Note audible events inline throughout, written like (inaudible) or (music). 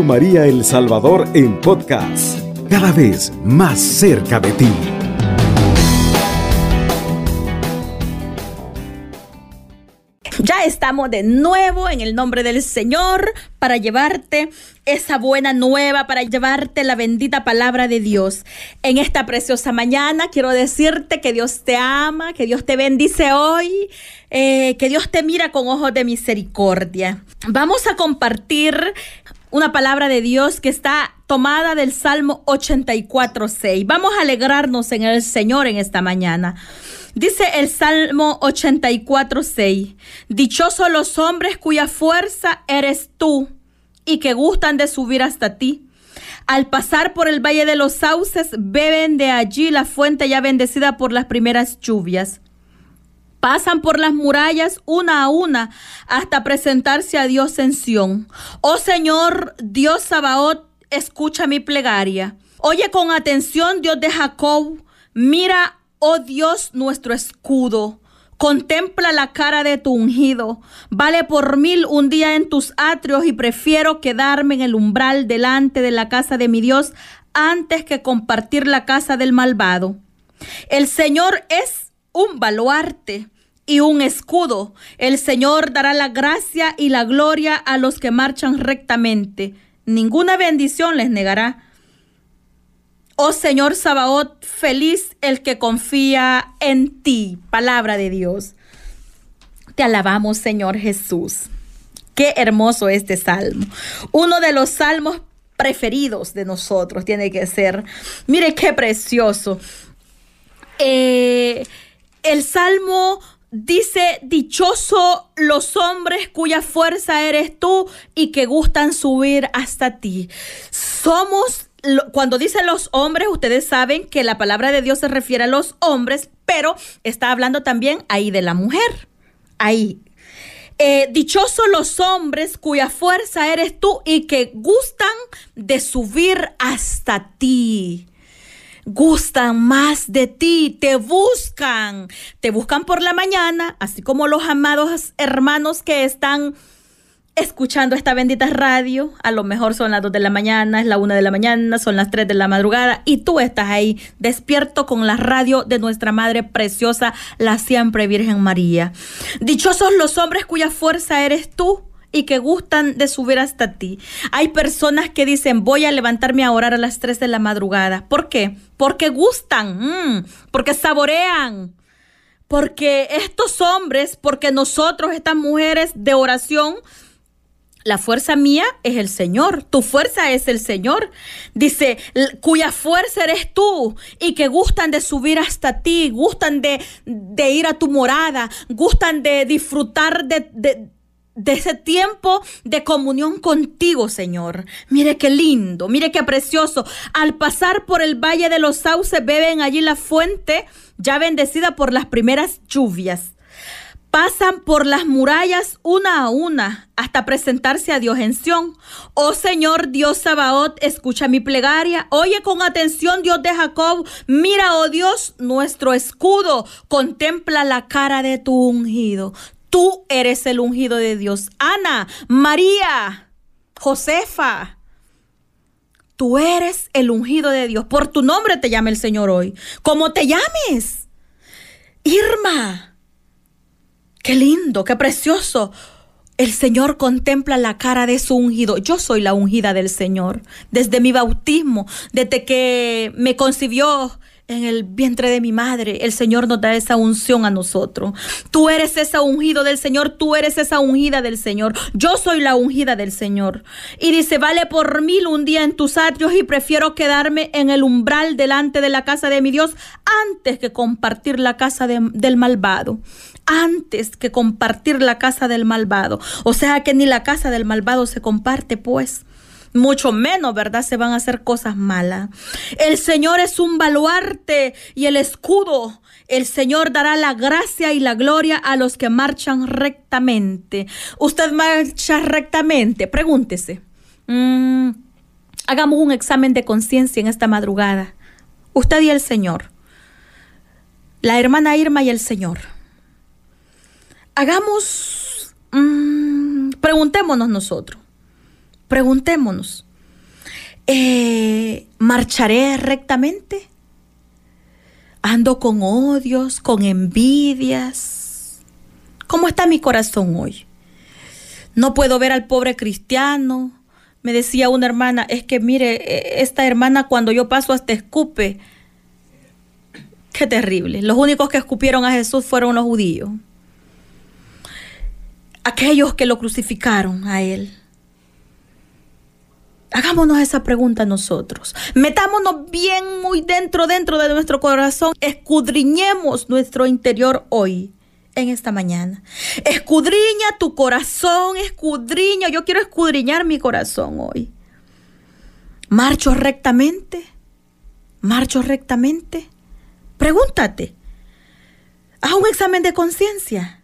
María El Salvador en podcast, cada vez más cerca de ti. Ya estamos de nuevo en el nombre del Señor para llevarte esa buena nueva, para llevarte la bendita palabra de Dios. En esta preciosa mañana quiero decirte que Dios te ama, que Dios te bendice hoy, eh, que Dios te mira con ojos de misericordia. Vamos a compartir una palabra de Dios que está tomada del Salmo 84.6. Vamos a alegrarnos en el Señor en esta mañana. Dice el Salmo 84.6, Dichosos los hombres cuya fuerza eres tú y que gustan de subir hasta ti. Al pasar por el valle de los sauces, beben de allí la fuente ya bendecida por las primeras lluvias. Pasan por las murallas una a una hasta presentarse a Dios en Sión. Oh Señor, Dios Sabaoth, escucha mi plegaria. Oye con atención, Dios de Jacob, mira Oh Dios, nuestro escudo, contempla la cara de tu ungido. Vale por mil un día en tus atrios y prefiero quedarme en el umbral delante de la casa de mi Dios antes que compartir la casa del malvado. El Señor es un baluarte y un escudo. El Señor dará la gracia y la gloria a los que marchan rectamente. Ninguna bendición les negará. Oh Señor Sabaoth, feliz el que confía en ti. Palabra de Dios. Te alabamos, Señor Jesús. Qué hermoso este salmo. Uno de los salmos preferidos de nosotros tiene que ser. Mire qué precioso. Eh, el salmo dice, dichoso los hombres cuya fuerza eres tú y que gustan subir hasta ti. Somos cuando dice los hombres, ustedes saben que la palabra de Dios se refiere a los hombres, pero está hablando también ahí de la mujer. Ahí. Eh, dichosos los hombres cuya fuerza eres tú y que gustan de subir hasta ti. Gustan más de ti, te buscan, te buscan por la mañana, así como los amados hermanos que están escuchando esta bendita radio. A lo mejor son las 2 de la mañana, es la 1 de la mañana, son las 3 de la madrugada y tú estás ahí despierto con la radio de nuestra Madre Preciosa, la siempre Virgen María. Dichosos los hombres cuya fuerza eres tú y que gustan de subir hasta ti. Hay personas que dicen, voy a levantarme a orar a las 3 de la madrugada. ¿Por qué? Porque gustan, mm, porque saborean, porque estos hombres, porque nosotros, estas mujeres de oración, la fuerza mía es el Señor, tu fuerza es el Señor. Dice, cuya fuerza eres tú y que gustan de subir hasta ti, gustan de, de ir a tu morada, gustan de disfrutar de, de, de ese tiempo de comunión contigo, Señor. Mire qué lindo, mire qué precioso. Al pasar por el valle de los sauces, beben allí la fuente ya bendecida por las primeras lluvias pasan por las murallas una a una hasta presentarse a Dios en Sión. Oh Señor Dios Sabaoth, escucha mi plegaria. Oye con atención, Dios de Jacob. Mira, oh Dios, nuestro escudo. Contempla la cara de tu ungido. Tú eres el ungido de Dios. Ana, María, Josefa. Tú eres el ungido de Dios. Por tu nombre te llama el Señor hoy. Como te llames. Irma. Qué lindo, qué precioso. El Señor contempla la cara de su ungido. Yo soy la ungida del Señor. Desde mi bautismo, desde que me concibió en el vientre de mi madre, el Señor nos da esa unción a nosotros. Tú eres esa ungido del Señor, tú eres esa ungida del Señor. Yo soy la ungida del Señor. Y dice, vale por mil un día en tus atrios y prefiero quedarme en el umbral delante de la casa de mi Dios antes que compartir la casa del malvado antes que compartir la casa del malvado. O sea que ni la casa del malvado se comparte, pues. Mucho menos, ¿verdad? Se van a hacer cosas malas. El Señor es un baluarte y el escudo. El Señor dará la gracia y la gloria a los que marchan rectamente. ¿Usted marcha rectamente? Pregúntese. Mm, hagamos un examen de conciencia en esta madrugada. Usted y el Señor. La hermana Irma y el Señor. Hagamos, mm, preguntémonos nosotros, Preguntémonos, eh, ¿marcharé rectamente? ¿Ando con odios, con envidias? ¿Cómo está mi corazón hoy? No puedo ver al pobre cristiano. Me decía una hermana, es que mire, e, esta hermana cuando yo paso hasta escupe. Qué terrible. Los únicos que escupieron a Jesús fueron los judíos. Aquellos que lo crucificaron a él. Hagámonos esa pregunta nosotros. Metámonos bien muy dentro, dentro de nuestro corazón. Escudriñemos nuestro interior hoy, en esta mañana. Escudriña tu corazón, escudriña. Yo quiero escudriñar mi corazón hoy. ¿Marcho rectamente? ¿Marcho rectamente? Pregúntate. Haz un examen de conciencia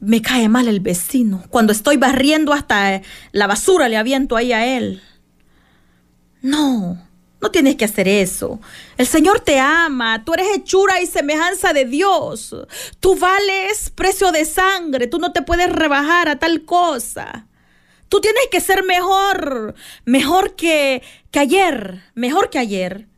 me cae mal el vecino. Cuando estoy barriendo hasta la basura le aviento ahí a él. No, no tienes que hacer eso. El Señor te ama, tú eres hechura y semejanza de Dios. Tú vales precio de sangre, tú no te puedes rebajar a tal cosa. Tú tienes que ser mejor, mejor que, que ayer, mejor que ayer.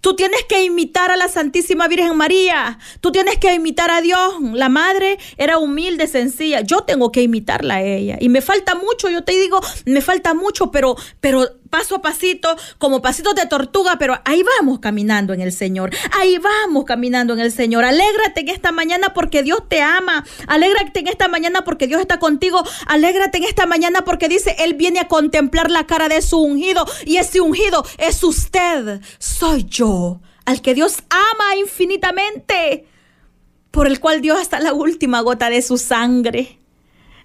Tú tienes que imitar a la Santísima Virgen María. Tú tienes que imitar a Dios. La madre era humilde, sencilla. Yo tengo que imitarla a ella. Y me falta mucho, yo te digo, me falta mucho, pero, pero paso a pasito, como pasitos de tortuga, pero ahí vamos caminando en el Señor. Ahí vamos caminando en el Señor. Alégrate en esta mañana porque Dios te ama. Alégrate en esta mañana porque Dios está contigo. Alégrate en esta mañana porque dice, Él viene a contemplar la cara de su ungido. Y ese ungido es usted. Soy yo, al que Dios ama infinitamente. Por el cual Dios hasta la última gota de su sangre.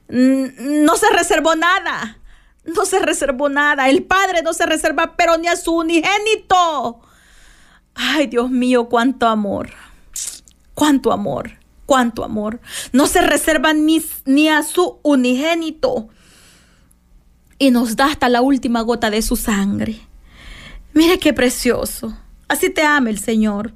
No se reservó nada no se reservó nada. El Padre no se reserva, pero ni a su unigénito. Ay, Dios mío, cuánto amor. Cuánto amor. Cuánto amor. No se reserva ni, ni a su unigénito. Y nos da hasta la última gota de su sangre. Mire qué precioso. Así te ama el Señor.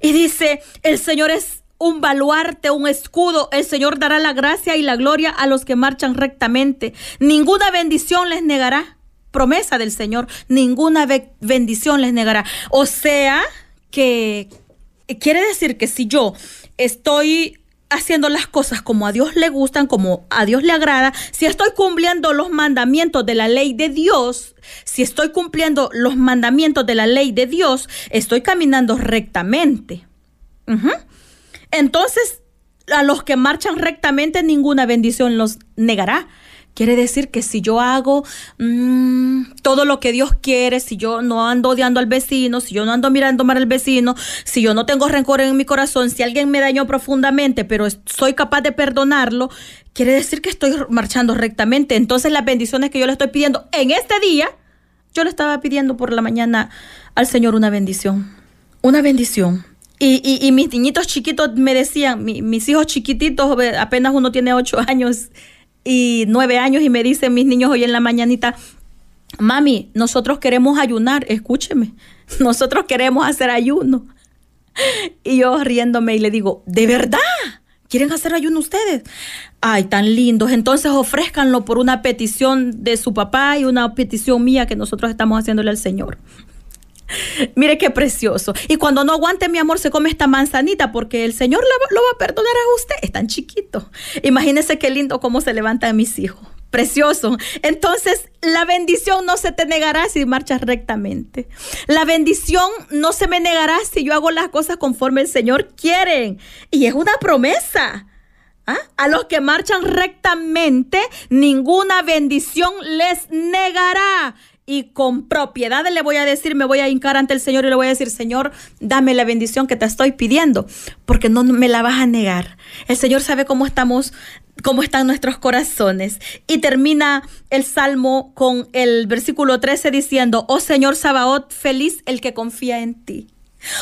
Y dice, el Señor es un baluarte, un escudo. El Señor dará la gracia y la gloria a los que marchan rectamente. Ninguna bendición les negará. Promesa del Señor, ninguna bendición les negará. O sea, que quiere decir que si yo estoy haciendo las cosas como a Dios le gustan, como a Dios le agrada, si estoy cumpliendo los mandamientos de la ley de Dios, si estoy cumpliendo los mandamientos de la ley de Dios, estoy caminando rectamente. Entonces, a los que marchan rectamente, ninguna bendición los negará. Quiere decir que si yo hago mm, todo lo que Dios quiere, si yo no ando odiando al vecino, si yo no ando mirando mal al vecino, si yo no tengo rencor en mi corazón, si alguien me dañó profundamente, pero soy capaz de perdonarlo, quiere decir que estoy marchando rectamente. Entonces las bendiciones que yo le estoy pidiendo en este día, yo le estaba pidiendo por la mañana al Señor una bendición. Una bendición. Y, mis niñitos chiquitos me decían, mis hijos chiquititos, apenas uno tiene ocho años y nueve años, y me dicen mis niños hoy en la mañanita, mami, nosotros queremos ayunar, escúcheme, (laughs) nosotros queremos hacer ayuno. Y yo riéndome y le digo, ¿de verdad? ¿Quieren hacer ayuno ustedes? Ay, tan lindos. Entonces ofrézcanlo por una petición de su papá y una petición mía que nosotros estamos haciéndole al Señor. (laughs) Mire qué precioso. Y cuando no aguante mi amor, se come esta manzanita porque el Señor lo, va a perdonar a usted. Es tan chiquito. Imagínese qué lindo cómo se levantan mis hijos. Precioso. Entonces, la bendición no se te negará si marchas rectamente. La bendición no se me negará si yo hago las cosas conforme el Señor quiere. Y es una promesa. ¿Ah? A los que marchan rectamente, ninguna bendición les negará y con propiedad le voy a decir, me voy a hincar ante el Señor y le voy a decir, Señor, dame la bendición que te estoy pidiendo, porque no me la vas a negar. El Señor sabe cómo estamos, cómo están nuestros corazones. Y termina el Salmo con el versículo 13 diciendo, oh Señor Sabaoth, feliz el que confía en ti.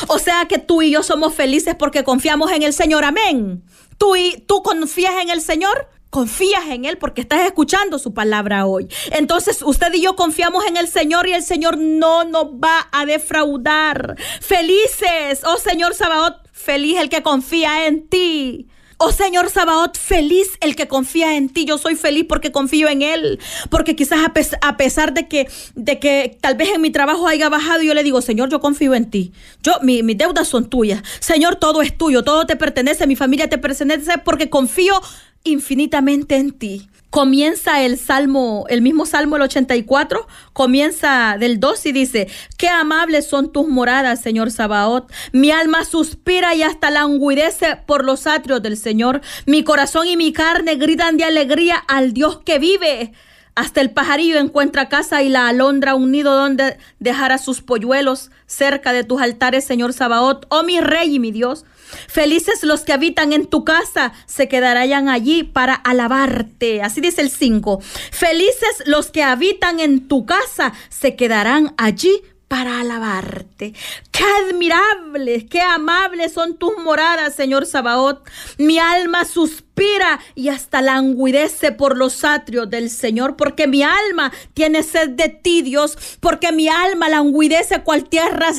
O sea que tú y yo somos felices porque confiamos en el Señor. Amén. Tú y tú confías en el Señor confías en Él porque estás escuchando su palabra hoy. Entonces usted y yo confiamos en el Señor y el Señor no nos va a defraudar. Felices, oh Señor Sabaoth, feliz el que confía en ti. Oh Señor Sabaoth, feliz el que confía en ti. Yo soy feliz porque confío en Él. Porque quizás a, pesar de que, de que tal vez en mi trabajo haya bajado, yo le digo, Señor, yo confío en ti. Yo, mi, mis deudas son tuyas. Señor, todo es tuyo, todo te pertenece, mi familia te pertenece porque confío infinitamente en ti comienza el Salmo, el mismo Salmo el 84, comienza del 2 y dice, qué amables son tus moradas, Señor Sabaoth. Mi alma suspira y hasta languidece por los atrios del Señor. Mi corazón y mi carne gritan de alegría al Dios que vive. Hasta el pajarillo encuentra casa y la alondra un nido donde dejará sus polluelos cerca de tus altares, Señor Sabaoth. Oh mi rey y mi Dios. Felices los que habitan en tu casa, se quedarán allí para alabarte. Así dice el 5. Felices los que habitan en tu casa, se quedarán allí para alabarte. Qué admirables, qué amables son tus moradas, Señor Sabaoth. Mi alma suspira y hasta languidece por los atrios del Señor, porque mi alma tiene sed de ti, Dios, porque mi alma languidece cual tierra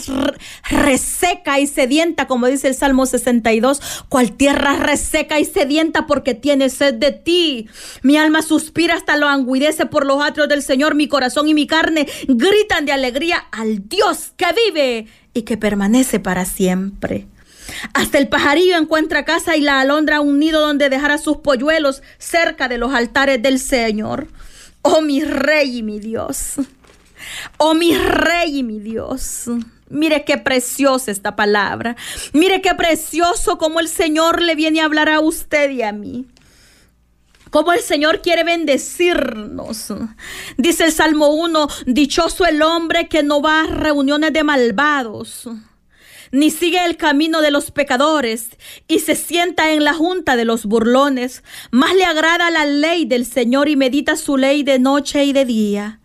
reseca y sedienta, como dice el Salmo 62, cual tierra reseca y sedienta porque tiene sed de ti. Mi alma suspira hasta languidece por los atrios del Señor, mi corazón y mi carne gritan de alegría al Dios que vive y que permanece para siempre. Hasta el pajarillo encuentra casa y la alondra un nido donde dejará sus polluelos cerca de los altares del Señor. Oh mi rey y mi Dios. Oh mi rey y mi Dios. Mire qué preciosa esta palabra. Mire qué precioso como el Señor le viene a hablar a usted y a mí. Como el Señor quiere bendecirnos. Dice el Salmo 1, dichoso el hombre que no va a reuniones de malvados, ni sigue el camino de los pecadores, y se sienta en la junta de los burlones. Más le agrada la ley del Señor y medita su ley de noche y de día.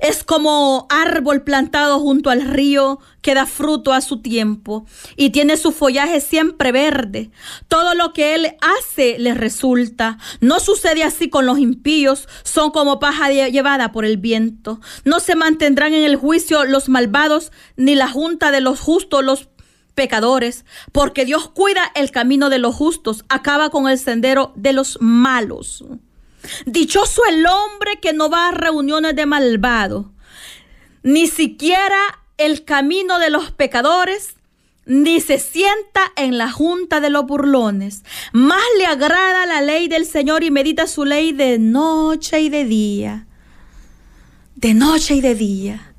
Es como árbol plantado junto al río que da fruto a su tiempo y tiene su follaje siempre verde. Todo lo que él hace le resulta. No sucede así con los impíos, son como paja llevada por el viento. No se mantendrán en el juicio los malvados, ni la junta de los justos los pecadores, porque Dios cuida el camino de los justos, acaba con el sendero de los malos. Dichoso el hombre que no va a reuniones de malvado, ni siquiera el camino de los pecadores, ni se sienta en la junta de los burlones. Más le agrada la ley del Señor y medita su ley de noche y de día. De noche y de día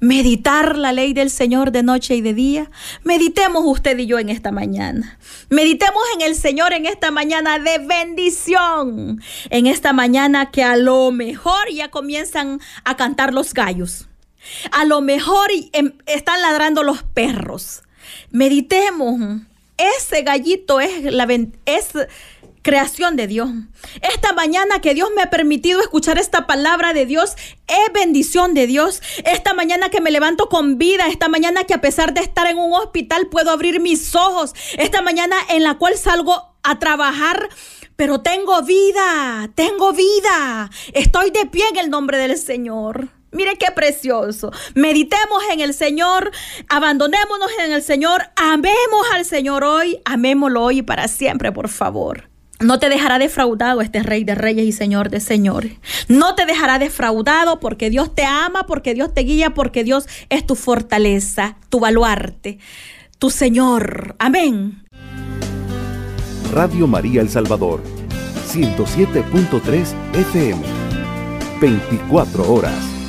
meditar la ley del Señor de noche y de día. Meditemos usted y yo en esta mañana. Meditemos en el Señor en esta mañana de bendición. En esta mañana que a lo mejor ya comienzan a cantar los gallos. A lo mejor em, están ladrando los perros. Meditemos. Ese gallito es la es creación de Dios. Esta mañana que Dios me ha permitido escuchar esta palabra de Dios es bendición de Dios. Esta mañana que me levanto con vida, esta mañana que a pesar de estar en un hospital puedo abrir mis ojos, esta mañana en la cual salgo a trabajar. Pero tengo vida, tengo vida. Estoy de pie en el nombre del Señor. Mire qué precioso. Meditemos en el Señor, abandonémonos en el Señor, amemos al Señor hoy, amémoslo hoy y para siempre, por favor. No te dejará defraudado este Rey de Reyes y Señor de Señores. No te dejará defraudado porque Dios te ama, porque Dios te guía, porque Dios es tu fortaleza, tu baluarte, tu Señor. Amén. Radio María El Salvador, 107.3 FM, 24 horas.